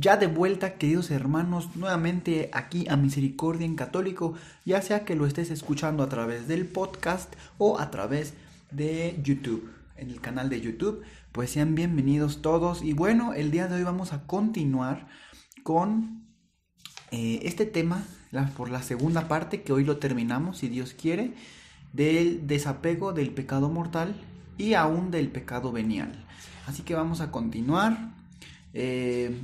Ya de vuelta, queridos hermanos, nuevamente aquí a Misericordia en Católico, ya sea que lo estés escuchando a través del podcast o a través de YouTube, en el canal de YouTube, pues sean bienvenidos todos. Y bueno, el día de hoy vamos a continuar con eh, este tema por la segunda parte, que hoy lo terminamos, si Dios quiere, del desapego del pecado mortal y aún del pecado venial. Así que vamos a continuar. Eh,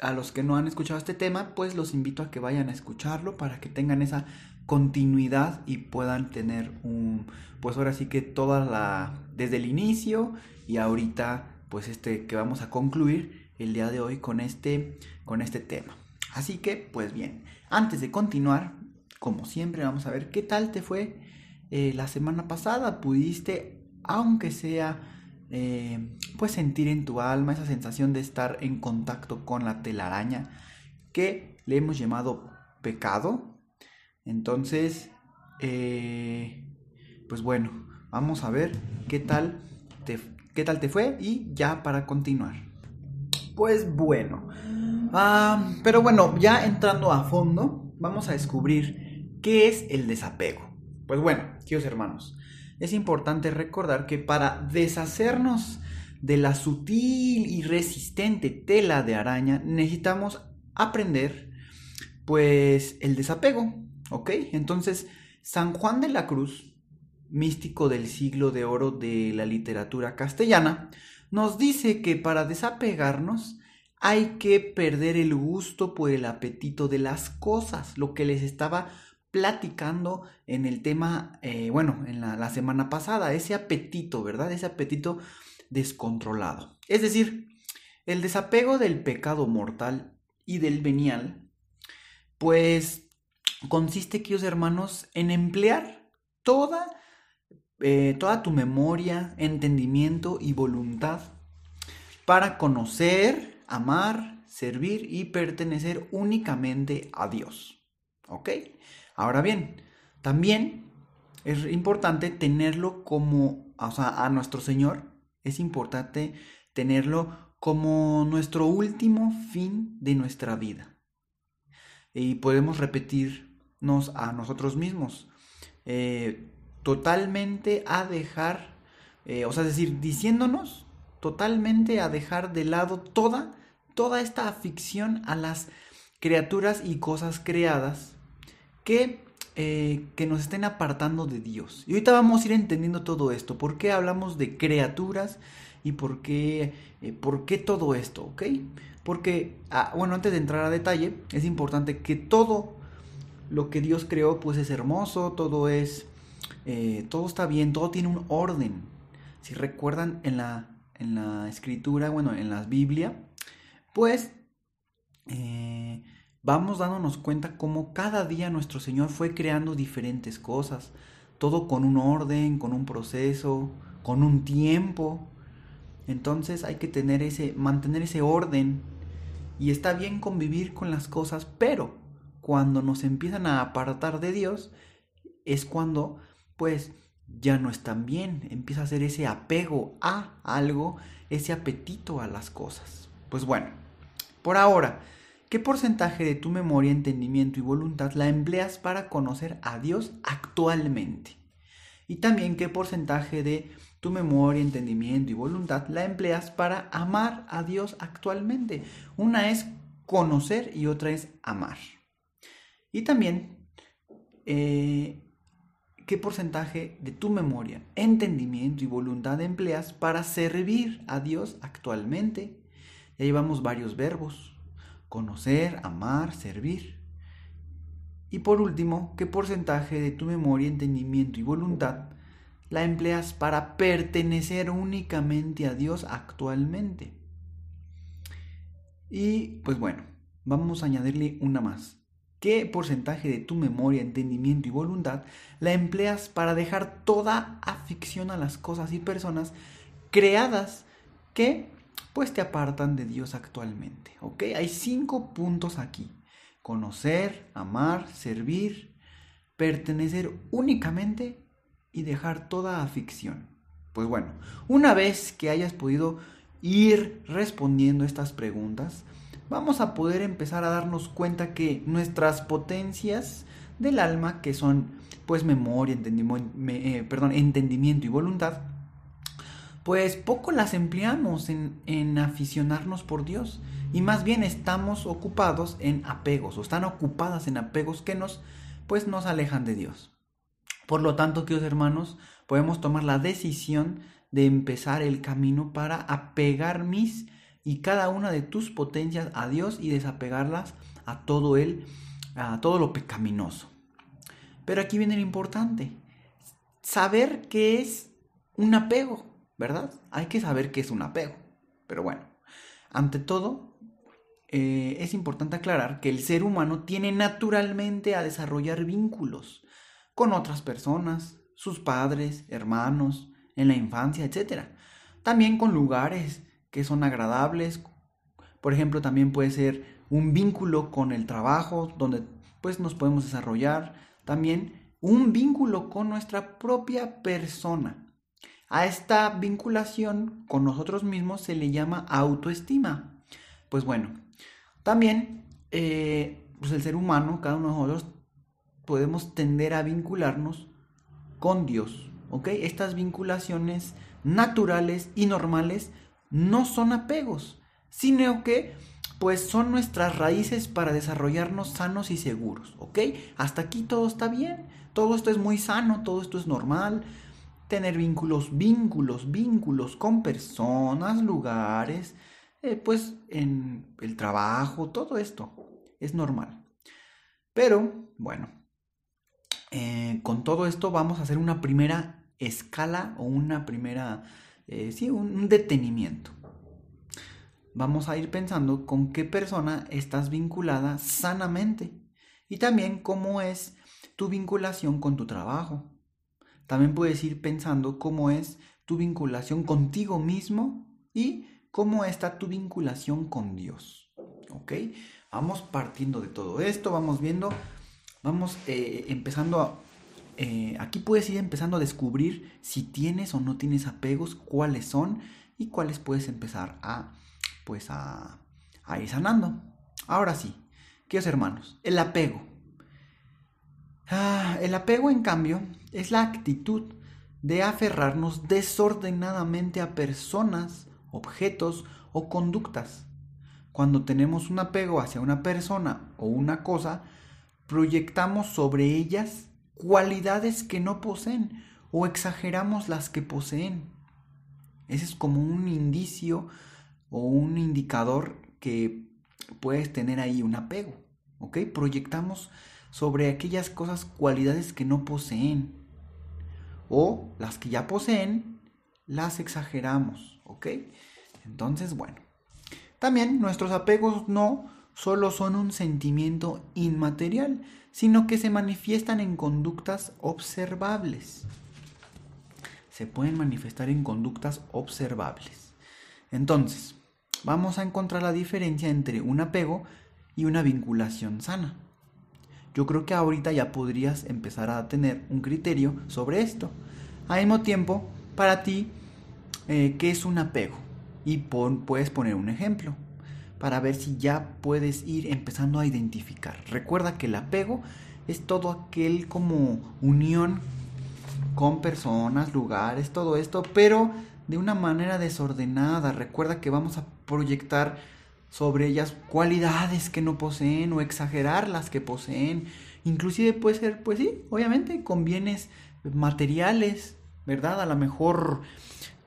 a los que no han escuchado este tema, pues los invito a que vayan a escucharlo para que tengan esa continuidad y puedan tener un, pues ahora sí que toda la, desde el inicio y ahorita, pues este que vamos a concluir el día de hoy con este, con este tema. Así que, pues bien, antes de continuar, como siempre, vamos a ver qué tal te fue eh, la semana pasada. ¿Pudiste, aunque sea eh, pues sentir en tu alma esa sensación de estar en contacto con la telaraña que le hemos llamado pecado. Entonces, eh, pues bueno, vamos a ver qué tal te, qué tal te fue y ya para continuar. Pues bueno, ah, pero bueno, ya entrando a fondo, vamos a descubrir qué es el desapego. Pues bueno, queridos hermanos, es importante recordar que para deshacernos de la sutil y resistente tela de araña necesitamos aprender pues el desapego, ¿ok? Entonces, San Juan de la Cruz, místico del siglo de oro de la literatura castellana, nos dice que para desapegarnos hay que perder el gusto por el apetito de las cosas, lo que les estaba platicando en el tema, eh, bueno, en la, semana pasada, ese apetito, ¿verdad? Ese apetito descontrolado. Es decir, el desapego del pecado mortal y del venial, pues consiste, queridos hermanos, en emplear toda, eh, toda tu memoria, entendimiento y voluntad para conocer, amar, servir y pertenecer únicamente a Dios. ¿Ok? Ahora bien, también es importante tenerlo como, o sea, a nuestro Señor, es importante tenerlo como nuestro último fin de nuestra vida. Y podemos repetirnos a nosotros mismos, eh, totalmente a dejar, eh, o sea, es decir, diciéndonos totalmente a dejar de lado toda, toda esta afición a las criaturas y cosas creadas que, eh, que nos estén apartando de Dios. Y ahorita vamos a ir entendiendo todo esto. ¿Por qué hablamos de criaturas? ¿Y por qué, eh, por qué todo esto? ¿Ok? Porque, ah, bueno, antes de entrar a detalle, es importante que todo lo que Dios creó, pues es hermoso, todo es, eh, todo está bien, todo tiene un orden. Si recuerdan en la, en la escritura, bueno, en la Biblia, pues vamos dándonos cuenta cómo cada día nuestro Señor fue creando diferentes cosas, todo con un orden, con un proceso, con un tiempo. Entonces hay que tener ese, mantener ese orden y está bien convivir con las cosas, pero cuando nos empiezan a apartar de Dios es cuando pues ya no están bien, empieza a ser ese apego a algo, ese apetito a las cosas. Pues bueno, por ahora ¿Qué porcentaje de tu memoria, entendimiento y voluntad la empleas para conocer a Dios actualmente? Y también qué porcentaje de tu memoria, entendimiento y voluntad la empleas para amar a Dios actualmente. Una es conocer y otra es amar. Y también, eh, ¿qué porcentaje de tu memoria, entendimiento y voluntad empleas para servir a Dios actualmente? Ya llevamos varios verbos conocer, amar, servir. Y por último, ¿qué porcentaje de tu memoria, entendimiento y voluntad la empleas para pertenecer únicamente a Dios actualmente? Y pues bueno, vamos a añadirle una más. ¿Qué porcentaje de tu memoria, entendimiento y voluntad la empleas para dejar toda afición a las cosas y personas creadas que pues te apartan de Dios actualmente? ¿Ok? Hay cinco puntos aquí. Conocer, amar, servir, pertenecer únicamente y dejar toda afición. Pues bueno, una vez que hayas podido ir respondiendo estas preguntas, vamos a poder empezar a darnos cuenta que nuestras potencias del alma, que son pues memoria, entendimiento, eh, perdón, entendimiento y voluntad, pues poco las empleamos en, en aficionarnos por Dios y más bien estamos ocupados en apegos o están ocupadas en apegos que nos pues nos alejan de Dios. Por lo tanto, queridos hermanos, podemos tomar la decisión de empezar el camino para apegar mis y cada una de tus potencias a Dios y desapegarlas a todo él, a todo lo pecaminoso. Pero aquí viene lo importante, saber qué es un apego, ¿verdad? Hay que saber qué es un apego. Pero bueno, ante todo, eh, es importante aclarar que el ser humano tiene naturalmente a desarrollar vínculos con otras personas, sus padres, hermanos, en la infancia, etc. También con lugares que son agradables. Por ejemplo, también puede ser un vínculo con el trabajo, donde pues nos podemos desarrollar. También un vínculo con nuestra propia persona. A esta vinculación con nosotros mismos se le llama autoestima. Pues bueno, también eh, pues el ser humano, cada uno de nosotros, podemos tender a vincularnos con Dios. ¿Ok? Estas vinculaciones naturales y normales no son apegos, sino que pues son nuestras raíces para desarrollarnos sanos y seguros, ¿ok? Hasta aquí todo está bien, todo esto es muy sano, todo esto es normal. Tener vínculos, vínculos, vínculos con personas, lugares, eh, pues en el trabajo, todo esto es normal. Pero, bueno, eh, con todo esto vamos a hacer una primera escala o una primera eh, sí, un, detenimiento. Vamos a ir pensando con qué persona estás vinculada sanamente y también cómo es tu vinculación con tu trabajo. También puedes ir pensando cómo es tu vinculación contigo mismo y cómo está tu vinculación con Dios. ¿Ok? Vamos partiendo de todo esto, vamos viendo, vamos eh, empezando a eh, aquí puedes ir empezando a descubrir si tienes o no tienes apegos, cuáles son y cuáles puedes empezar a, pues a, ir sanando. Ahora sí, queridos hermanos, el apego. Ah, el apego, en cambio, es la actitud de aferrarnos desordenadamente a personas, objetos o conductas. Cuando tenemos un apego hacia una persona o una cosa, proyectamos sobre ellas cualidades que no poseen o exageramos las que poseen. Ese es como un indicio o un indicador que puedes tener ahí un apego, ¿ok? Proyectamos sobre aquellas cosas cualidades que no poseen o las que ya poseen las exageramos, ¿ok? Entonces, bueno, también nuestros apegos no solo son un sentimiento inmaterial, sino que se manifiestan en conductas observables. Se pueden manifestar en conductas observables. Entonces, vamos a encontrar la diferencia entre un apego y una vinculación sana. Yo creo que ahorita ya podrías empezar a tener un criterio sobre esto. Al mismo tiempo, para ti, eh, ¿qué es un apego? Y puedes poner un ejemplo para ver si ya puedes ir empezando a identificar. Recuerda que el apego es todo aquel como unión con personas, lugares, todo esto, pero de una manera desordenada. Recuerda que vamos a proyectar sobre ellas cualidades que no poseen o exagerar las que poseen. Inclusive puede ser, pues sí, obviamente, con bienes materiales, ¿verdad? A lo mejor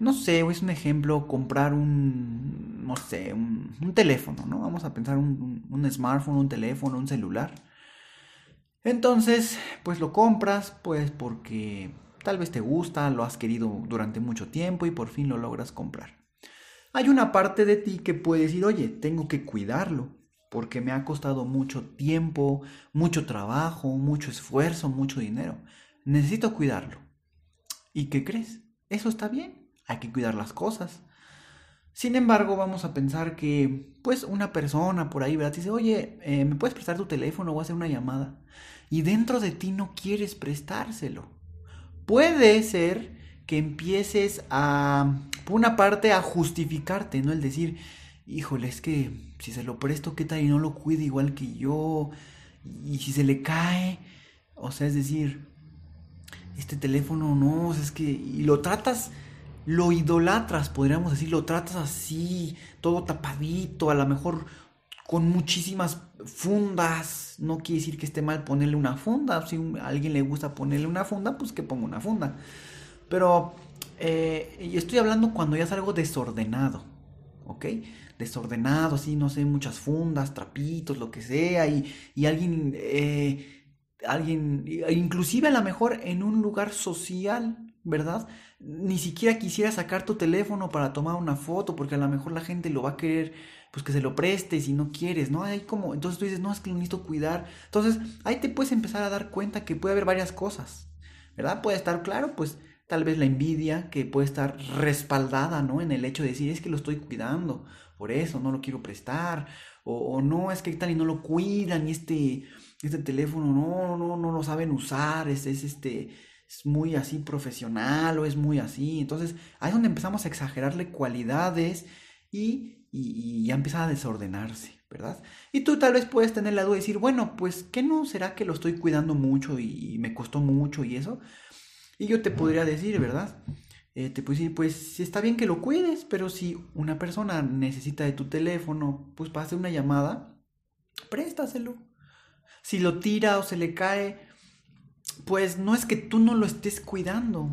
no sé, es un ejemplo, comprar un, no sé, un, teléfono, ¿no? Vamos a pensar un, un, smartphone, un teléfono, un celular. Entonces, pues lo compras, pues porque tal vez te gusta, lo has querido durante mucho tiempo y por fin lo logras comprar. Hay una parte de ti que puede decir, oye, tengo que cuidarlo, porque me ha costado mucho tiempo, mucho trabajo, mucho esfuerzo, mucho dinero. Necesito cuidarlo. ¿Y qué crees? Eso está bien, hay que cuidar las cosas. Sin embargo, vamos a pensar que, pues, una persona por ahí, ¿verdad? Dice, oye, eh, ¿me puedes prestar tu teléfono o hacer una llamada? Y dentro de ti no quieres prestárselo. Puede ser que empieces a, una parte, a justificarte, ¿no? El decir, híjole, es que si se lo presto, ¿qué tal y no lo cuide igual que yo? Y si se le cae, o sea, es decir, este teléfono no, es que, y lo tratas lo idolatras, podríamos decir, lo tratas así, todo tapadito, a lo mejor con muchísimas fundas. No quiere decir que esté mal ponerle una funda. Si a alguien le gusta ponerle una funda, pues que ponga una funda. Pero eh, estoy hablando cuando ya es algo desordenado, ¿ok? Desordenado, así, no sé, muchas fundas, trapitos, lo que sea, y, y alguien, eh, alguien, inclusive a lo mejor en un lugar social, ¿verdad? Ni siquiera quisiera sacar tu teléfono para tomar una foto, porque a lo mejor la gente lo va a querer, pues que se lo preste si no quieres, ¿no? Hay como, entonces tú dices, no, es que lo necesito cuidar. Entonces ahí te puedes empezar a dar cuenta que puede haber varias cosas, ¿verdad? Puede estar claro, pues tal vez la envidia que puede estar respaldada, ¿no? En el hecho de decir, es que lo estoy cuidando, por eso no lo quiero prestar, o, no, es que tal y no lo cuidan, y este, este teléfono no, no, no lo saben usar, es, es este es muy así profesional o es muy así. Entonces ahí es donde empezamos a exagerarle cualidades y, y, ya empieza a desordenarse, ¿verdad? Y tú tal vez puedes tener la duda y decir, bueno, pues ¿qué no será que lo estoy cuidando mucho y, me costó mucho y eso? Y yo te podría decir, ¿verdad? Te puedo decir, pues está bien que lo cuides, pero si una persona necesita de tu teléfono, pues para hacer una llamada, préstaselo. Si lo tira o se le cae, pues no es que tú no lo estés cuidando,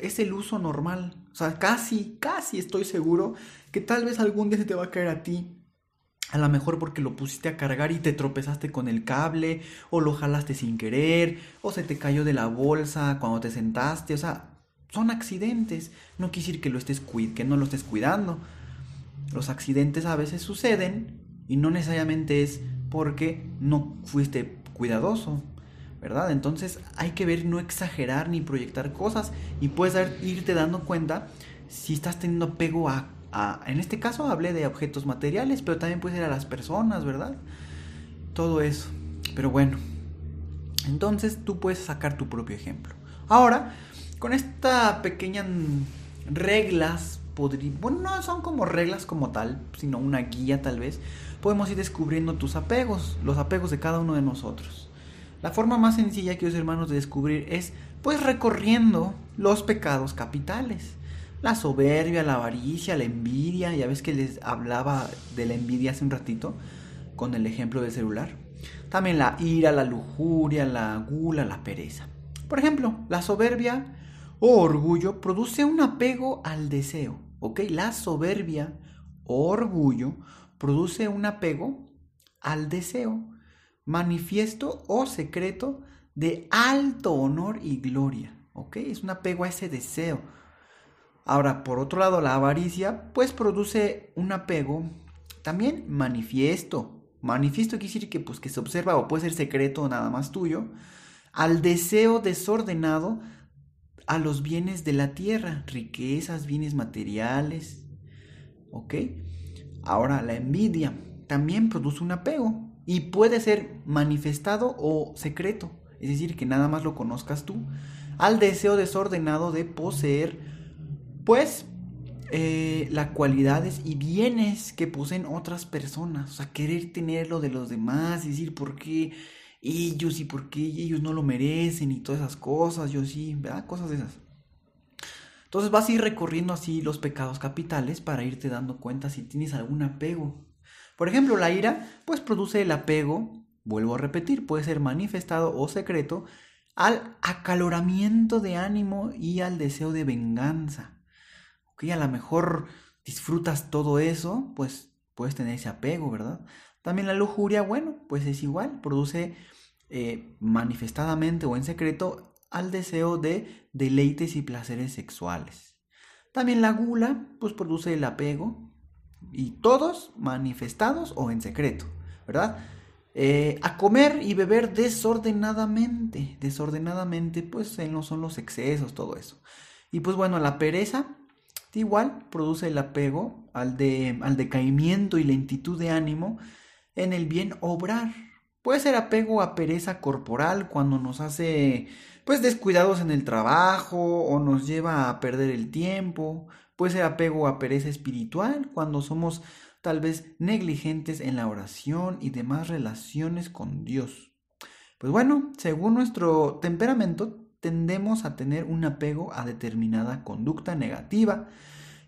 es el uso normal. O sea, casi, casi estoy seguro que tal vez algún día se te va a caer a ti. A lo mejor porque lo pusiste a cargar y te tropezaste con el cable, o lo jalaste sin querer, o se te cayó de la bolsa cuando te sentaste. O sea, son accidentes. No quiere decir que, lo estés que no lo estés cuidando. Los accidentes a veces suceden y no necesariamente es porque no fuiste cuidadoso. ¿verdad? Entonces hay que ver, no exagerar ni proyectar cosas y puedes irte dando cuenta si estás teniendo apego a, en este caso hablé de objetos materiales, pero también puede ser a las personas, ¿verdad? Todo eso. Pero bueno, entonces tú puedes sacar tu propio ejemplo. Ahora, con esta pequeña reglas, bueno, no son como reglas como tal, sino una guía tal vez, podemos ir descubriendo tus apegos, los apegos de cada uno de nosotros. La forma más sencilla, queridos hermanos, de descubrir es pues recorriendo los pecados capitales. La soberbia, la avaricia, la envidia, ya ves que les hablaba de la envidia hace un ratito con el ejemplo del celular. También la ira, la lujuria, la gula, la pereza. Por ejemplo, la soberbia o orgullo produce un apego al deseo, ¿ok? La soberbia o orgullo produce un apego al deseo manifiesto o secreto de alto honor y gloria. ¿Ok? Es un apego a ese deseo. Ahora, por otro lado, la avaricia, pues produce un apego también manifiesto. Manifiesto quiere decir que, pues, que se observa o puede ser secreto o nada más tuyo. Al deseo desordenado a los bienes de la tierra, riquezas, bienes materiales. ¿Ok? Ahora, la envidia también produce un apego y puede ser manifestado o secreto, es decir, que nada más lo conozcas tú, al deseo desordenado de poseer, pues, eh, las cualidades y bienes que poseen otras personas, o sea, querer tener lo de los demás y decir por qué ellos y por qué ellos no lo merecen y todas esas cosas, yo sí, ¿verdad? Cosas de esas. Entonces vas a ir recorriendo así los pecados capitales para irte dando cuenta si tienes algún apego por ejemplo, la ira pues produce el apego, vuelvo a repetir, puede ser manifestado o secreto, al acaloramiento de ánimo y al deseo de venganza. Ok, a lo mejor disfrutas todo eso, pues puedes tener ese apego, ¿verdad? También la lujuria, bueno, pues es igual, produce eh, manifestadamente o en secreto al deseo de deleites y placeres sexuales. También la gula, pues produce el apego, y todos manifestados o en secreto, ¿verdad? Eh, a comer y beber desordenadamente, desordenadamente, pues no son los excesos, todo eso. Y pues bueno, la pereza igual produce el apego al, al decaimiento y lentitud de ánimo en el bien obrar. Puede ser apego a pereza corporal cuando nos hace pues descuidados en el trabajo o nos lleva a perder el tiempo. Puede ser apego a pereza espiritual cuando somos tal vez negligentes en la oración y demás relaciones con Dios. Pues bueno, según nuestro temperamento, tendemos a tener un apego a determinada conducta negativa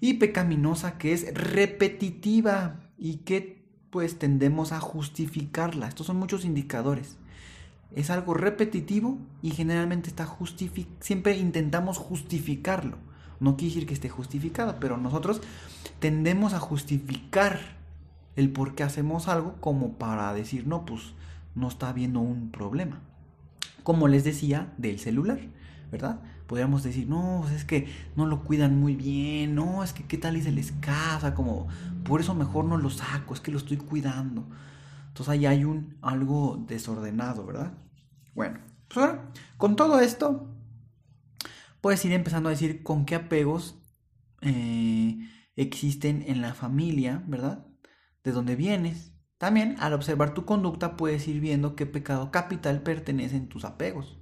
y pecaminosa que es repetitiva y que pues tendemos a justificarla. Estos son muchos indicadores. Es algo repetitivo y generalmente está siempre intentamos justificarlo. No quiere decir que esté justificado, pero nosotros tendemos a justificar el por qué hacemos algo como para decir, no, pues no está habiendo un problema. Como les decía del celular, ¿verdad? Podríamos decir, no, pues es que no lo cuidan muy bien, no, es que qué tal y se les casa, como, por eso mejor no lo saco, es que lo estoy cuidando. Entonces ahí hay un algo desordenado, ¿verdad? Bueno, pues ahora, con todo esto, puedes ir empezando a decir con qué apegos eh, existen en la familia, ¿verdad? De dónde vienes. También al observar tu conducta puedes ir viendo qué pecado capital pertenece en tus apegos.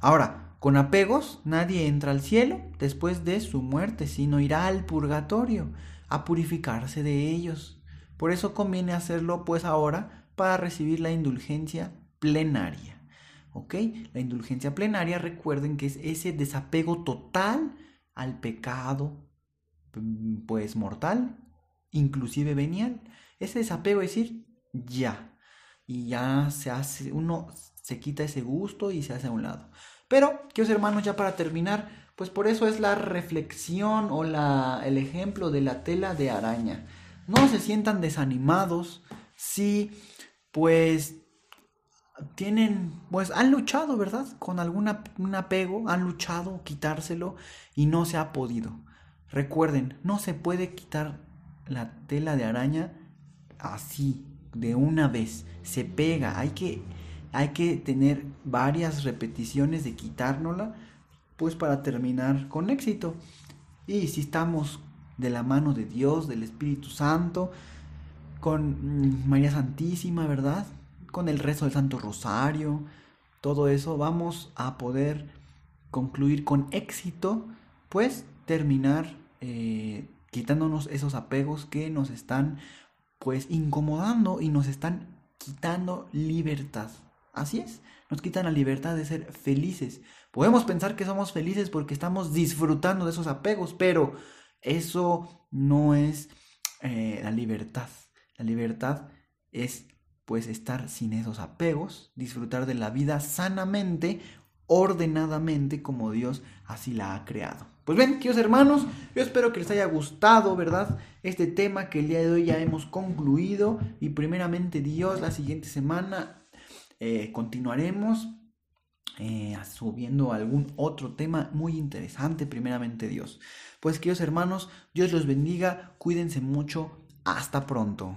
Ahora, con apegos nadie entra al cielo después de su muerte, sino irá al purgatorio a purificarse de ellos. Por eso conviene hacerlo pues ahora para recibir la indulgencia plenaria. ¿Ok? La indulgencia plenaria, recuerden que es ese desapego total al pecado, pues mortal, inclusive venial. Ese desapego es decir, ya. Y ya se hace, uno se quita ese gusto y se hace a un lado. Pero, queridos hermanos, ya para terminar, pues por eso es la reflexión o la, el ejemplo de la tela de araña. No se sientan desanimados si, pues, tienen, pues han luchado, ¿verdad? Con algún apego, han luchado quitárselo y no se ha podido. Recuerden, no se puede quitar la tela de araña así, de una vez. Se pega, hay que, hay que tener varias repeticiones de quitárnosla, pues para terminar con éxito. Y si estamos de la mano de Dios, del Espíritu Santo, con María Santísima, ¿verdad? con el rezo del Santo Rosario, todo eso, vamos a poder concluir con éxito, pues terminar eh, quitándonos esos apegos que nos están pues incomodando y nos están quitando libertad. Así es, nos quitan la libertad de ser felices. Podemos pensar que somos felices porque estamos disfrutando de esos apegos, pero eso no es eh, la libertad. La libertad es pues estar sin esos apegos, disfrutar de la vida sanamente, ordenadamente, como Dios así la ha creado. Pues bien, queridos hermanos, yo espero que les haya gustado, ¿verdad? Este tema que el día de hoy ya hemos concluido y primeramente Dios, la siguiente semana eh, continuaremos eh, subiendo algún otro tema muy interesante, primeramente Dios. Pues queridos hermanos, Dios los bendiga, cuídense mucho, hasta pronto.